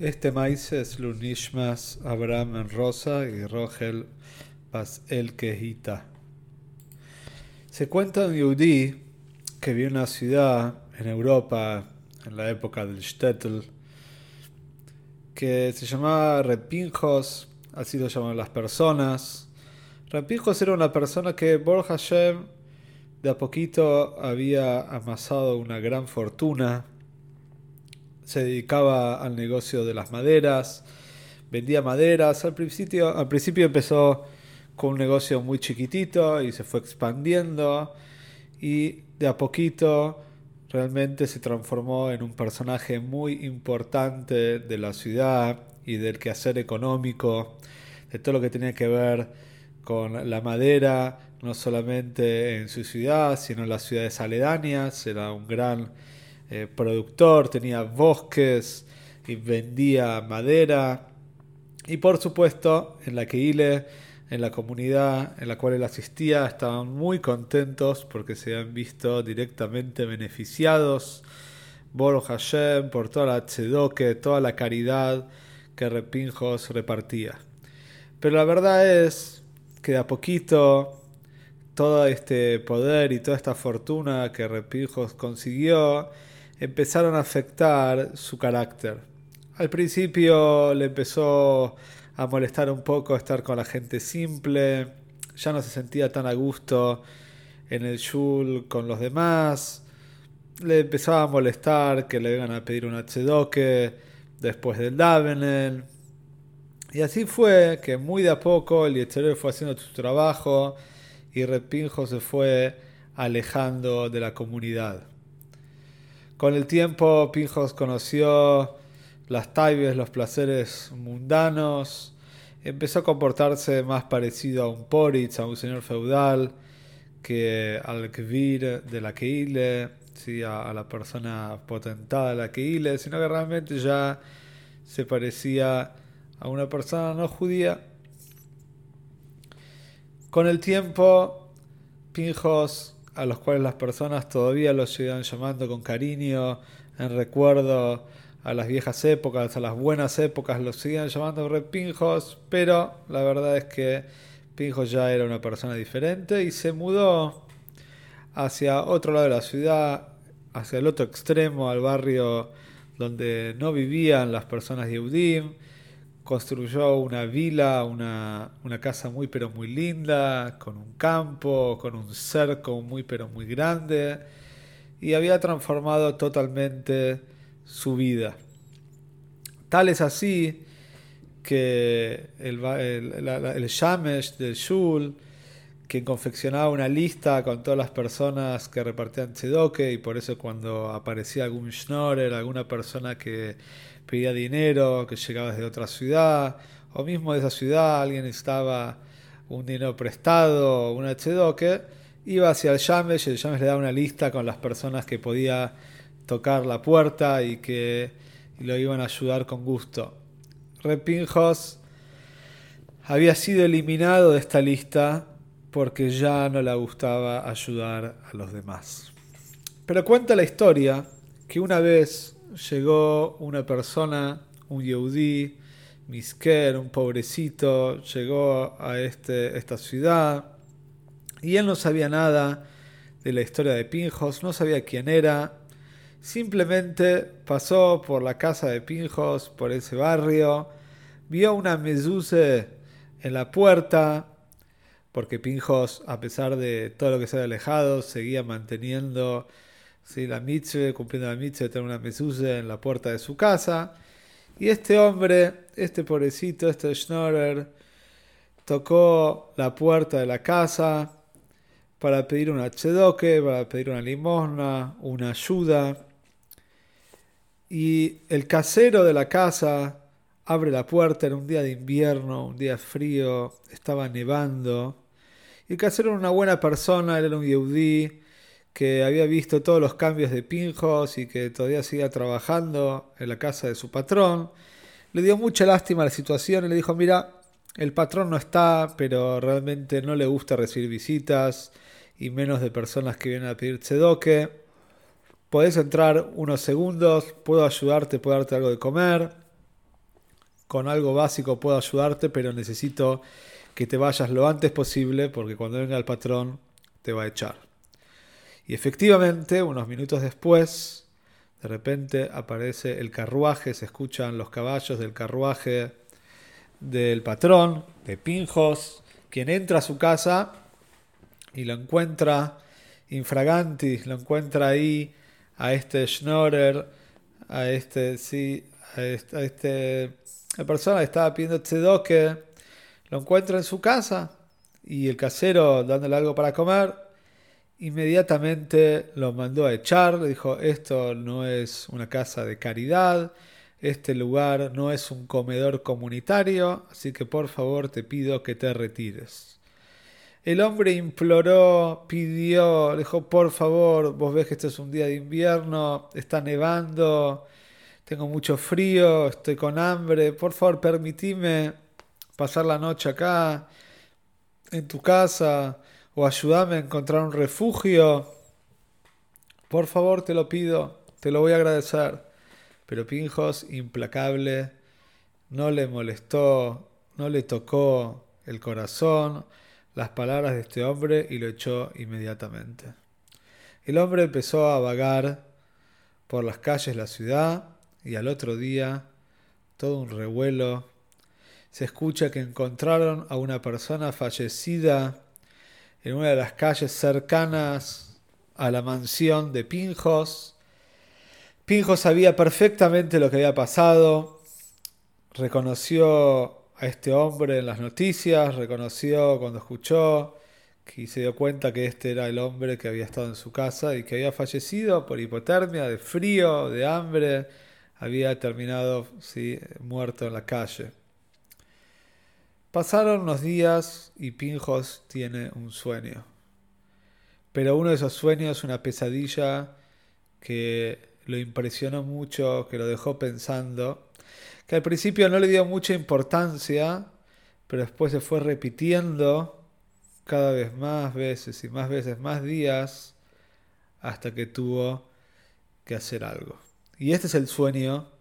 Este maíz es Lunishmas Abraham en Rosa y Rogel Bas El Kehita. Se cuenta un yudí que vio una ciudad en Europa en la época del Shtetl que se llamaba Repinjos, así lo llamaban las personas. Repinjos era una persona que Bor Hashem de a poquito había amasado una gran fortuna se dedicaba al negocio de las maderas, vendía maderas. Al principio, al principio empezó con un negocio muy chiquitito y se fue expandiendo y de a poquito realmente se transformó en un personaje muy importante de la ciudad y del quehacer económico, de todo lo que tenía que ver con la madera, no solamente en su ciudad, sino en las ciudades aledañas. Era un gran eh, productor, tenía bosques y vendía madera. Y por supuesto, en la Keile, en la comunidad en la cual él asistía, estaban muy contentos porque se han visto directamente beneficiados. Boro Hashem por toda la tzedoke, toda la caridad que Repinjos repartía. Pero la verdad es que de a poquito todo este poder y toda esta fortuna que Repinjos consiguió empezaron a afectar su carácter. Al principio le empezó a molestar un poco estar con la gente simple, ya no se sentía tan a gusto en el shul con los demás, le empezaba a molestar que le iban a pedir un tzedoke después del Davenel. Y así fue que muy de a poco el Yetzirah fue haciendo su trabajo y Repinjo se fue alejando de la comunidad. Con el tiempo, Pinjos conoció las taibes, los placeres mundanos, empezó a comportarse más parecido a un poritz, a un señor feudal, que al Kvir de la Keile, ¿sí? a, la persona potentada de la Keile, sino que realmente ya se parecía a una persona no judía. Con el tiempo, Pinjos a los cuales las personas todavía los sigan llamando con cariño, en recuerdo a las viejas épocas, a las buenas épocas, los siguen llamando Repinjos, pero la verdad es que Pinjos ya era una persona diferente y se mudó hacia otro lado de la ciudad, hacia el otro extremo, al barrio donde no vivían las personas de Udim construyó una vila, una, casa muy pero muy linda, con un campo, con un cerco muy pero muy grande, y había transformado totalmente su vida. Tal es así que el, el, el Shamesh del Shul, quien confeccionaba una lista con todas las personas que repartían Tzedoke, y por eso cuando aparecía algún Schnorrer, alguna persona que pedía dinero, que llegaba desde otra ciudad, o mismo de esa ciudad alguien necesitaba un dinero prestado, una chedoque, iba hacia el Yamesh y el Yamesh le daba una lista con las personas que podía tocar la puerta y que lo iban a ayudar con gusto. Repinjos había sido eliminado de esta lista porque ya no le gustaba ayudar a los demás. Pero cuenta la historia que una vez llegó una persona, un Yehudi, Misker, un pobrecito, llegó a este, esta ciudad y él no sabía nada de la historia de Pinjos, no sabía quién era, simplemente pasó por la casa de Pinjos, por ese barrio, vio una mezuse en la puerta, porque Pinjos, a pesar de todo lo que se había alejado, seguía manteniendo ¿sí? la mitzvah, cumpliendo la mitzvah de tener una mezuzah en la puerta de su casa. Y este hombre, este pobrecito, este Schnorrer, tocó la puerta de la casa para pedir un chedoque, para pedir una limosna, una ayuda. Y el casero de la casa abre la puerta en un día de invierno, un día frío, estaba nevando. Y casero era una buena persona, era un yehudí, que había visto todos los cambios de Pinjos y que todavía seguía trabajando en la casa de su patrón. Le dio mucha lástima la situación y le dijo, mira, el patrón no está, pero realmente no le gusta recibir visitas y menos de personas que vienen a pedir tzedoque. Podés entrar unos segundos, puedo ayudarte, puedo darte algo de comer. con algo básico puedo ayudarte, pero necesito que te vayas lo antes posible porque cuando venga el patrón te va a echar. Y efectivamente, unos minutos después, de repente aparece el carruaje, se escuchan los caballos del carruaje del patrón, de Pinjos, quien entra a su casa y lo encuentra infraganti, lo encuentra ahí a este Schnorrer, a este, sí, a este, la persona que estaba pidiendo tzedoke, lo encuentra en su casa y el casero dándole algo para comer, inmediatamente lo mandó a echar, le dijo, esto no es una casa de caridad, este lugar no es un comedor comunitario, así que por favor te pido que te retires. El hombre imploró, pidió, dijo, por favor, vos ves que este es un día de invierno, está nevando, tengo mucho frío, estoy con hambre, por favor permitime pasar la noche acá, en tu casa, o ayúdame a encontrar un refugio. Por favor, te lo pido, te lo voy a agradecer. Pero Pinjos, implacable, no le molestó, no le tocó el corazón las palabras de este hombre y lo echó inmediatamente. El hombre empezó a vagar por las calles de la ciudad y al otro día todo un revuelo. Se escucha que encontraron a una persona fallecida en una de las calles cercanas a la mansión de Pinjos. Pinjos sabía perfectamente lo que había pasado, reconoció a este hombre en las noticias, reconoció cuando escuchó y se dio cuenta que este era el hombre que había estado en su casa y que había fallecido por hipotermia, de frío, de hambre, había terminado ¿sí? muerto en la calle. Pasaron unos días y Pinjos tiene un sueño. Pero uno de esos sueños, una pesadilla que lo impresionó mucho, que lo dejó pensando, que al principio no le dio mucha importancia, pero después se fue repitiendo cada vez más veces y más veces, más días, hasta que tuvo que hacer algo. Y este es el sueño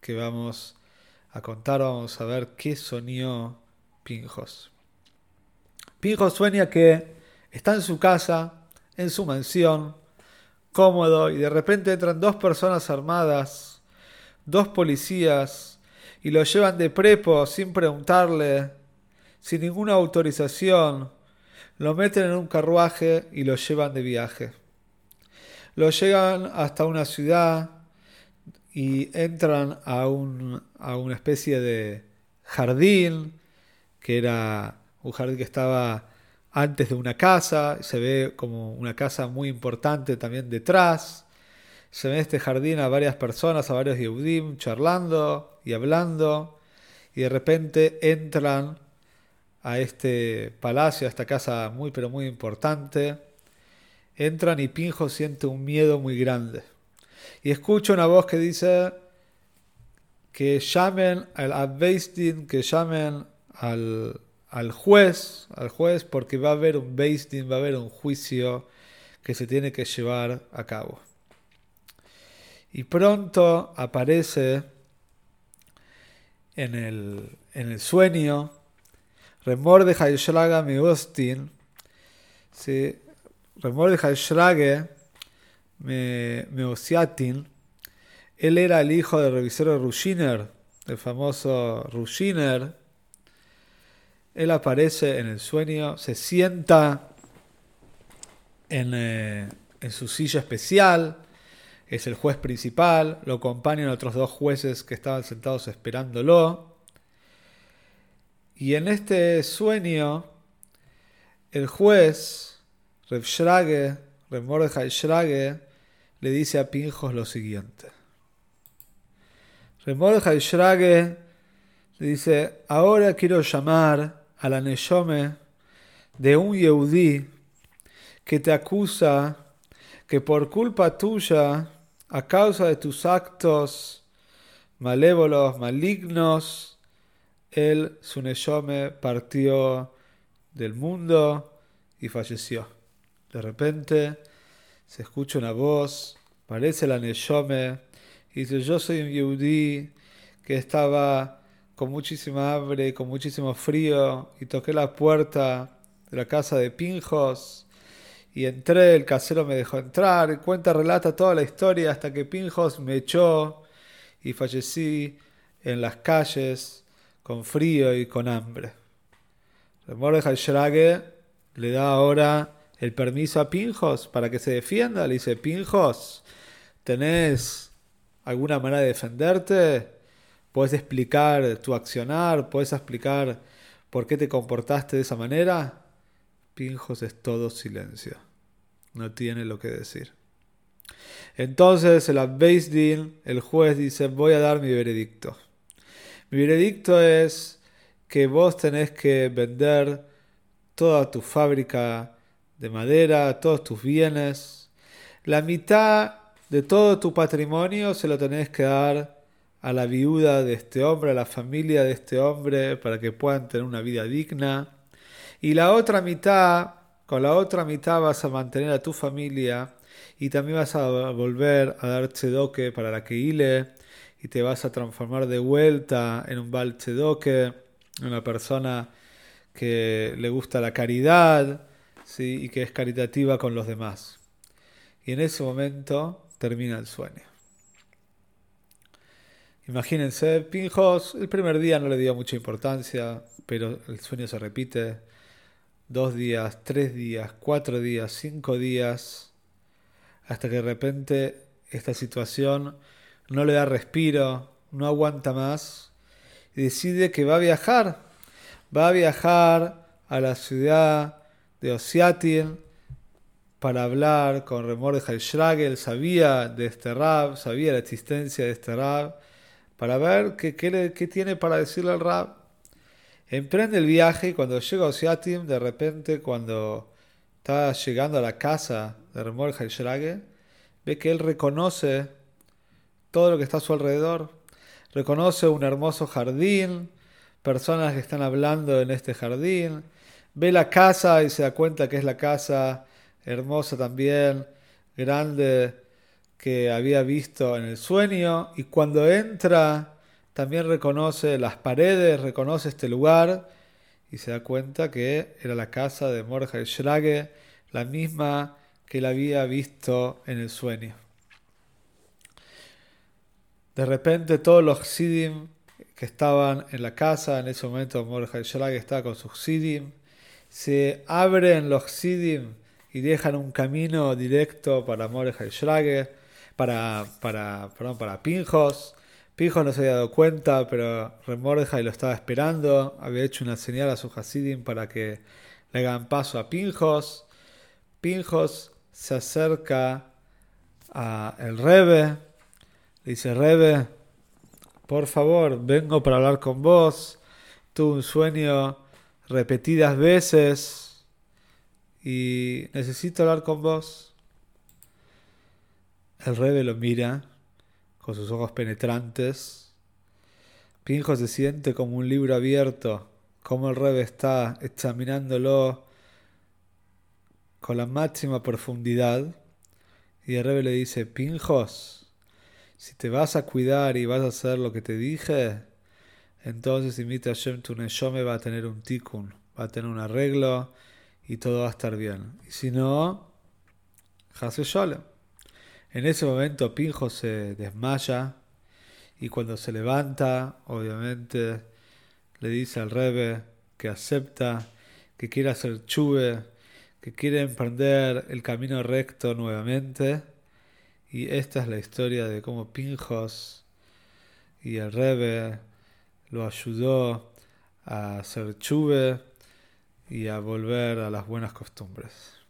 que vamos a contar, vamos a ver qué soñó Pinjos. Pinjos sueña que está en su casa, en su mansión, cómodo, y de repente entran dos personas armadas, dos policías, y lo llevan de prepo sin preguntarle, sin ninguna autorización, lo meten en un carruaje y lo llevan de viaje. Lo llevan hasta una ciudad y entran a, un, a una especie de jardín, que era un jardín que estaba antes de una casa, se ve como una casa muy importante también detrás. Se ve este jardín a varias personas, a varios Yehudim, charlando y hablando, y de repente entran a este palacio, a esta casa muy pero muy importante. Entran y Pinjo siente un miedo muy grande. Y escucha una voz que dice que llamen al Abbeistin, que llamen al, al juez, al juez, porque va a haber un Beistin, va a haber un juicio que se tiene que llevar a cabo. Y pronto aparece en el, en el sueño Remor de Haishlaga Meostin, ¿sí? Remor de Haishlage Meosiatin, él era el hijo del revisor Rushiner, el famoso Rushiner, él aparece en el sueño, se sienta en, eh, en, su silla especial, es el juez principal, lo acompañan otros dos jueces que estaban sentados esperándolo. Y en este sueño, el juez, Rev Shrage, Rev Mordechai le dice a Pinjos lo siguiente. Rev Mordechai Shrage le dice, ahora quiero llamar a la de un Yehudí que te acusa que por culpa tuya, a causa de tus actos malévolos, malignos, él, su Neshome, partió del mundo y falleció. De repente se escucha una voz, parece la Neshome, y dice, yo soy un Yehudí que estaba con muchísima hambre, con muchísimo frío, y toqué la puerta de la casa de Pinjos, y entré, el casero me dejó entrar, cuenta, relata toda la historia hasta que Pinjos me echó y fallecí en las calles con frío y con hambre. Mordechai Shrage le da ahora el permiso a Pinjos para que se defienda. Le dice, Pinjos, ¿tenés alguna manera de defenderte? ¿Puedes explicar tu accionar? ¿Puedes explicar por qué te comportaste de esa manera? Pinjos es todo silencio. No tiene lo que decir. Entonces el Abbeisdin, el juez, dice, voy a dar mi veredicto. Mi veredicto es que vos tenés que vender toda tu fábrica de madera, todos tus bienes. La mitad de todo tu patrimonio se lo tenés que dar a la viuda de este hombre, a la familia de este hombre, para que puedan tener una vida digna. Y la otra mitad, con la otra mitad vas a mantener a tu familia y también vas a volver a dar tzedoke para la Keile y te vas a transformar de vuelta en un Bal tzedoke una persona que le gusta la caridad ¿sí? y que es caritativa con los demás. Y en ese momento termina el sueño. Imagínense, Pinjos el primer día no le dio mucha importancia, pero el sueño se repite. Dos días, tres días, cuatro días, cinco días, hasta que de repente esta situación no le da respiro, no aguanta más y decide que va a viajar. Va a viajar a la ciudad de Osiatin para hablar con Remor de Shragel. Sabía de este rab, sabía la existencia de este rab, para ver qué, tiene para decirle al rab. Emprende el viaje y cuando llega a Osiatim, de repente, cuando está llegando a la casa de Remor Shragel, ve que él reconoce todo lo que está a su alrededor reconoce un hermoso jardín, personas que están hablando en este jardín, ve la casa y se da cuenta que es la casa hermosa también, grande, que había visto en el sueño, y cuando entra también reconoce las paredes, reconoce este lugar, y se da cuenta que era la casa de Mordechai Schrage, la misma que él había visto en el sueño. De repente todos los Sidim que estaban en la casa, en ese momento Mordechai Shrag estaba con sus Sidim, se abren los Sidim y dejan un camino directo para Mordechai Shrage, para, para, perdón, para Pinjos. Pinjos no se había dado cuenta, pero Mordechai lo estaba esperando, había hecho una señal a sus Hasidim para que le hagan paso a Pinjos. Pinjos se acerca a el Rebe, dice, Rebe, por favor, vengo para hablar con vos. Tuve un sueño repetidas veces y necesito hablar con vos. El Rebe lo mira con sus ojos penetrantes. Pinjo se siente como un libro abierto, como el Rebe está examinándolo con la máxima profundidad. Y el Rebe le dice, Pinjos, si te vas a cuidar y vas a hacer lo que te dije, entonces invita a Shem tu Neshome va a tener un tikkun, va a tener un arreglo y todo va a estar bien. Y si no, Hase Sholem. En ese momento Pinjo se desmaya y cuando se levanta, obviamente, le dice al Rebe que acepta, que quiere hacer chuve, que quiere emprender el camino recto nuevamente y esta es la historia de cómo Pinjos y el Rebe lo ayudó a hacer chuve y a volver a las buenas costumbres.